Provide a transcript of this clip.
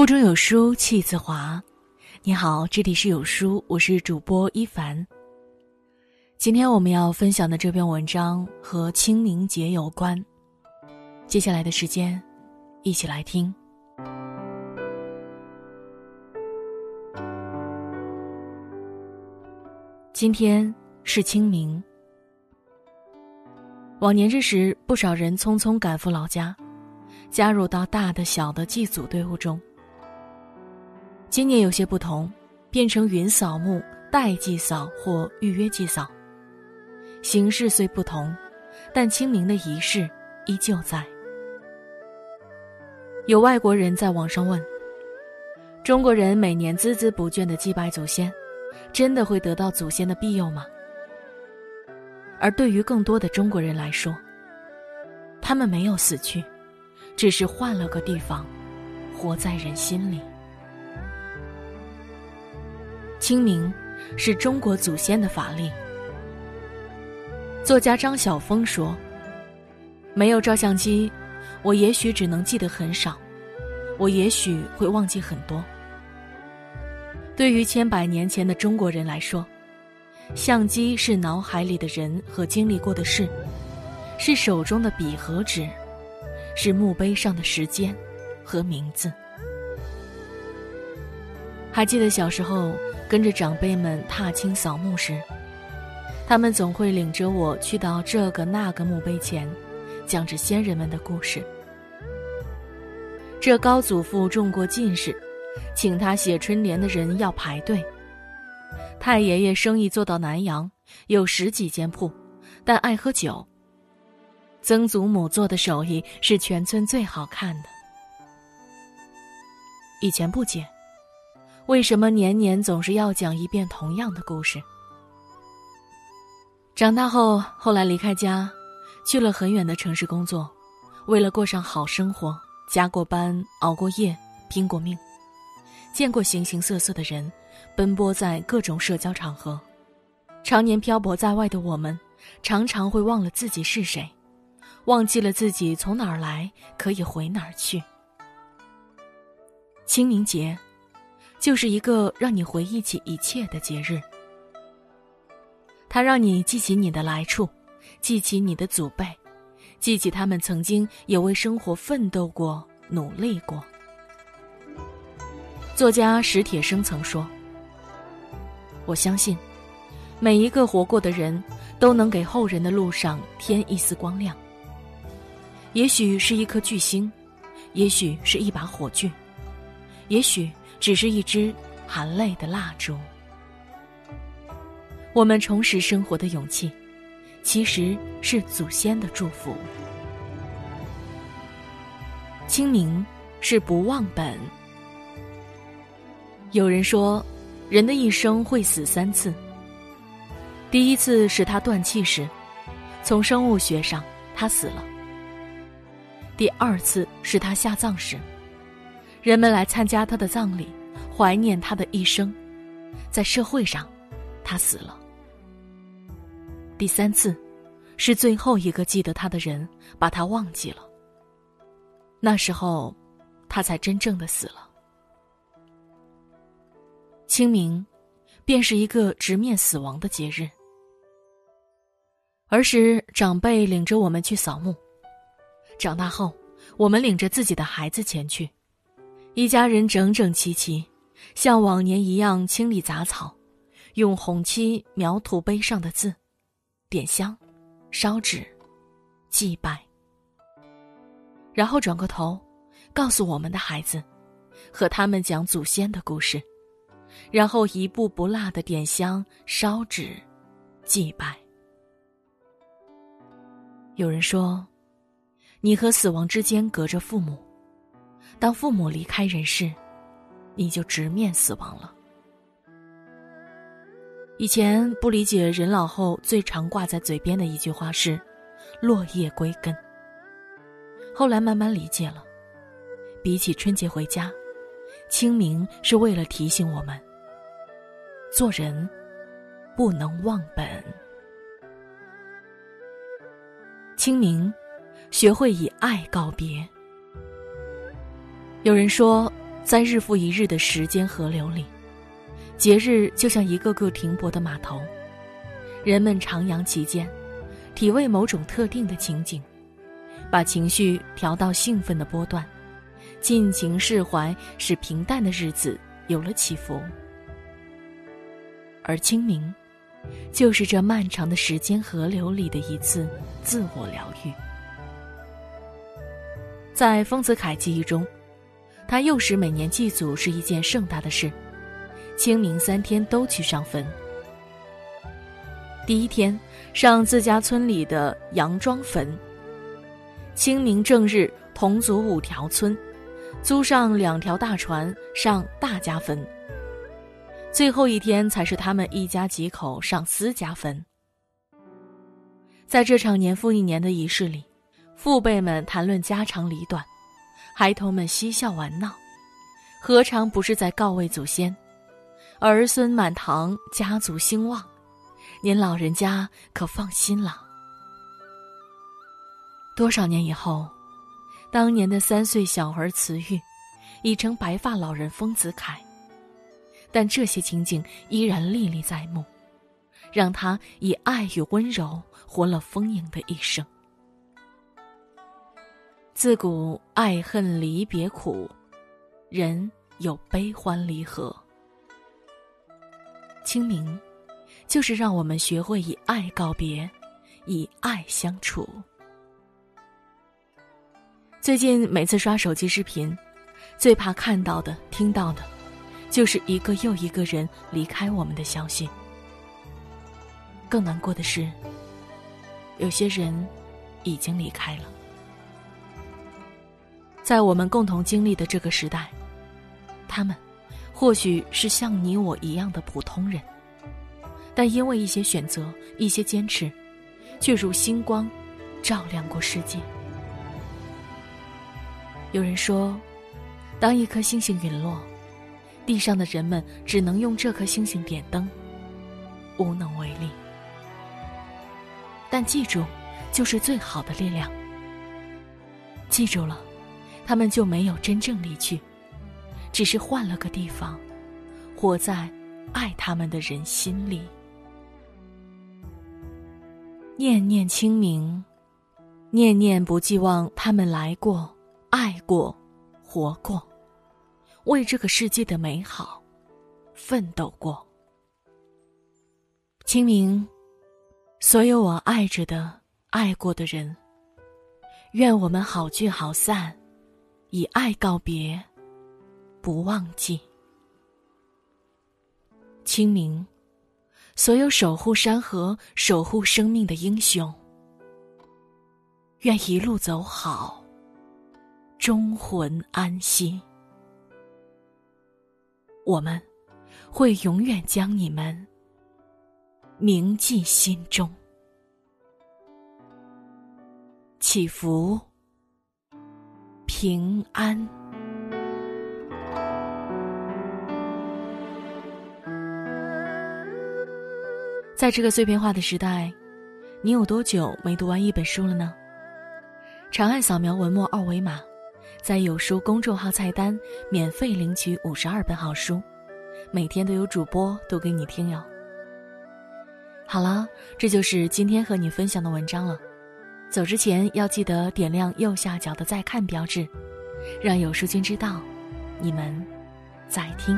腹中有书气自华。你好，这里是有书，我是主播一凡。今天我们要分享的这篇文章和清明节有关。接下来的时间，一起来听。今天是清明。往年这时，不少人匆匆赶赴老家，加入到大的小的祭祖队伍中。今年有些不同，变成云扫墓、代祭扫或预约祭扫。形式虽不同，但清明的仪式依旧在。有外国人在网上问：中国人每年孜孜不倦的祭拜祖先，真的会得到祖先的庇佑吗？而对于更多的中国人来说，他们没有死去，只是换了个地方，活在人心里。清明是中国祖先的法令。作家张晓峰说：“没有照相机，我也许只能记得很少，我也许会忘记很多。对于千百年前的中国人来说。”相机是脑海里的人和经历过的事，是手中的笔和纸，是墓碑上的时间和名字。还记得小时候跟着长辈们踏青扫墓时，他们总会领着我去到这个那个墓碑前，讲着先人们的故事。这高祖父中过进士，请他写春联的人要排队。太爷爷生意做到南阳，有十几间铺，但爱喝酒。曾祖母做的手艺是全村最好看的。以前不解，为什么年年总是要讲一遍同样的故事？长大后，后来离开家，去了很远的城市工作，为了过上好生活，加过班，熬过夜，拼过命，见过形形色色的人。奔波在各种社交场合，常年漂泊在外的我们，常常会忘了自己是谁，忘记了自己从哪儿来，可以回哪儿去。清明节，就是一个让你回忆起一切的节日。它让你记起你的来处，记起你的祖辈，记起他们曾经也为生活奋斗过、努力过。作家史铁生曾说。我相信，每一个活过的人，都能给后人的路上添一丝光亮。也许是一颗巨星，也许是一把火炬，也许只是一支含泪的蜡烛。我们重拾生活的勇气，其实是祖先的祝福。清明是不忘本。有人说。人的一生会死三次。第一次是他断气时，从生物学上他死了；第二次是他下葬时，人们来参加他的葬礼，怀念他的一生，在社会上，他死了；第三次，是最后一个记得他的人把他忘记了，那时候，他才真正的死了。清明，便是一个直面死亡的节日。儿时，长辈领着我们去扫墓；长大后，我们领着自己的孩子前去，一家人整整齐齐，像往年一样清理杂草，用红漆描土碑上的字，点香，烧纸，祭拜，然后转过头，告诉我们的孩子，和他们讲祖先的故事。然后一步不落的点香、烧纸、祭拜。有人说，你和死亡之间隔着父母，当父母离开人世，你就直面死亡了。以前不理解人老后最常挂在嘴边的一句话是“落叶归根”，后来慢慢理解了，比起春节回家。清明是为了提醒我们，做人不能忘本。清明，学会以爱告别。有人说，在日复一日的时间河流里，节日就像一个个停泊的码头，人们徜徉其间，体味某种特定的情景，把情绪调到兴奋的波段，尽情释怀，使平淡的日子有了起伏。而清明，就是这漫长的时间河流里的一次自我疗愈。在丰子恺记忆中，他幼时每年祭祖是一件盛大的事，清明三天都去上坟。第一天上自家村里的杨庄坟。清明正日同组五条村，租上两条大船上大家坟。最后一天才是他们一家几口上私家坟。在这场年复一年的仪式里。父辈们谈论家长里短，孩童们嬉笑玩闹，何尝不是在告慰祖先？儿孙满堂，家族兴旺，您老人家可放心了。多少年以后，当年的三岁小儿慈玉，已成白发老人丰子恺，但这些情景依然历历在目，让他以爱与温柔活了丰盈的一生。自古爱恨离别苦，人有悲欢离合。清明，就是让我们学会以爱告别，以爱相处。最近每次刷手机视频，最怕看到的、听到的，就是一个又一个人离开我们的消息。更难过的是，有些人已经离开了。在我们共同经历的这个时代，他们或许是像你我一样的普通人，但因为一些选择、一些坚持，却如星光，照亮过世界。有人说，当一颗星星陨落，地上的人们只能用这颗星星点灯，无能为力。但记住，就是最好的力量。记住了。他们就没有真正离去，只是换了个地方，活在爱他们的人心里。念念清明，念念不寄望他们来过、爱过、活过，为这个世界的美好奋斗过。清明，所有我爱着的、爱过的人，愿我们好聚好散。以爱告别，不忘记。清明，所有守护山河、守护生命的英雄，愿一路走好，忠魂安息。我们会永远将你们铭记心中。祈福。平安。在这个碎片化的时代，你有多久没读完一本书了呢？长按扫描文末二维码，在有书公众号菜单免费领取五十二本好书，每天都有主播读给你听哟。好了，这就是今天和你分享的文章了。走之前要记得点亮右下角的再看标志，让有书君知道，你们在听。